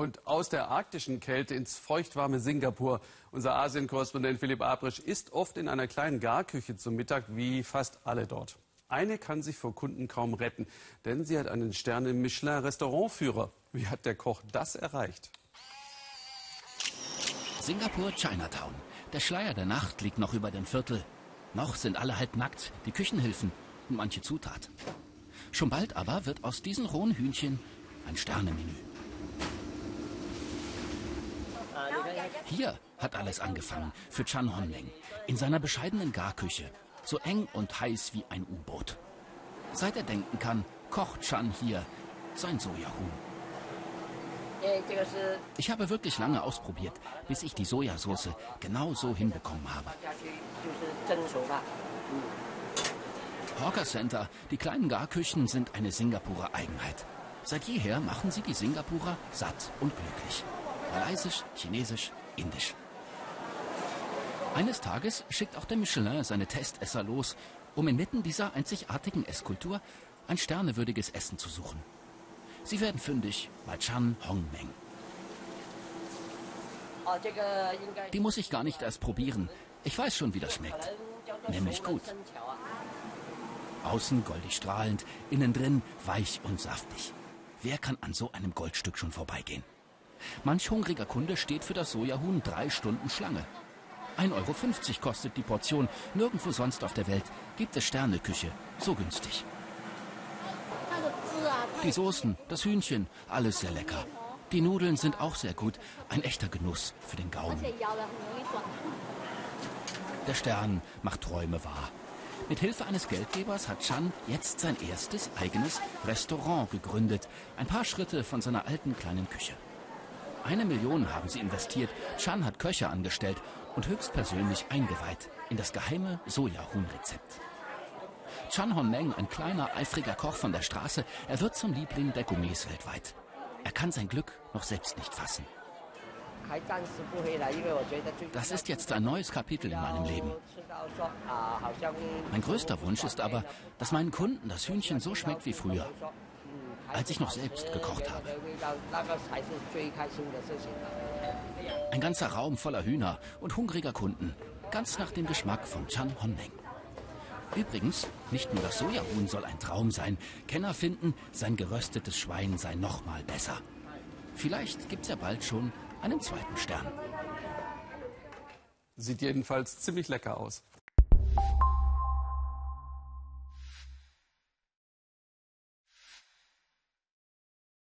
Und aus der arktischen Kälte ins feuchtwarme Singapur. Unser Asien-Korrespondent Philipp Abrisch ist oft in einer kleinen Garküche zum Mittag, wie fast alle dort. Eine kann sich vor Kunden kaum retten, denn sie hat einen Stern im Michelin-Restaurantführer. Wie hat der Koch das erreicht? Singapur Chinatown. Der Schleier der Nacht liegt noch über dem Viertel. Noch sind alle halb nackt, die Küchenhilfen und manche Zutaten. Schon bald aber wird aus diesen rohen Hühnchen ein Sternemenü. Hier hat alles angefangen für Chan Honmeng in seiner bescheidenen Garküche, so eng und heiß wie ein U-Boot. Seit er denken kann, kocht Chan hier sein Sojahuhn. Ich habe wirklich lange ausprobiert, bis ich die Sojasauce genau so hinbekommen habe. Hawker Center, die kleinen Garküchen sind eine Singapurer Eigenheit. Seit jeher machen sie die Singapurer satt und glücklich. Malaysisch, Chinesisch, Indisch. Eines Tages schickt auch der Michelin seine Testesser los, um inmitten dieser einzigartigen Esskultur ein sternewürdiges Essen zu suchen. Sie werden fündig bei Chan Hongmeng. Die muss ich gar nicht erst probieren. Ich weiß schon, wie das schmeckt. Nämlich gut. Außen goldig strahlend, innen drin weich und saftig. Wer kann an so einem Goldstück schon vorbeigehen? Manch hungriger Kunde steht für das Sojahuhn drei Stunden Schlange. 1,50 Euro kostet die Portion. Nirgendwo sonst auf der Welt gibt es Sterneküche so günstig. Die Soßen, das Hühnchen, alles sehr lecker. Die Nudeln sind auch sehr gut. Ein echter Genuss für den Gaumen. Der Stern macht Träume wahr. Mit Hilfe eines Geldgebers hat Chan jetzt sein erstes eigenes Restaurant gegründet. Ein paar Schritte von seiner alten kleinen Küche. Eine Million haben sie investiert. Chan hat Köche angestellt und höchstpersönlich eingeweiht in das geheime Sojahuhn-Rezept. Chan Hon Meng, ein kleiner, eifriger Koch von der Straße, er wird zum Liebling der Gourmets weltweit. Er kann sein Glück noch selbst nicht fassen. Das ist jetzt ein neues Kapitel in meinem Leben. Mein größter Wunsch ist aber, dass meinen Kunden das Hühnchen so schmeckt wie früher als ich noch selbst gekocht habe. Ein ganzer Raum voller Hühner und hungriger Kunden, ganz nach dem Geschmack von Chan Honmeng. Übrigens, nicht nur das Sojahuhn soll ein Traum sein. Kenner finden, sein geröstetes Schwein sei noch mal besser. Vielleicht gibt's ja bald schon einen zweiten Stern. Sieht jedenfalls ziemlich lecker aus.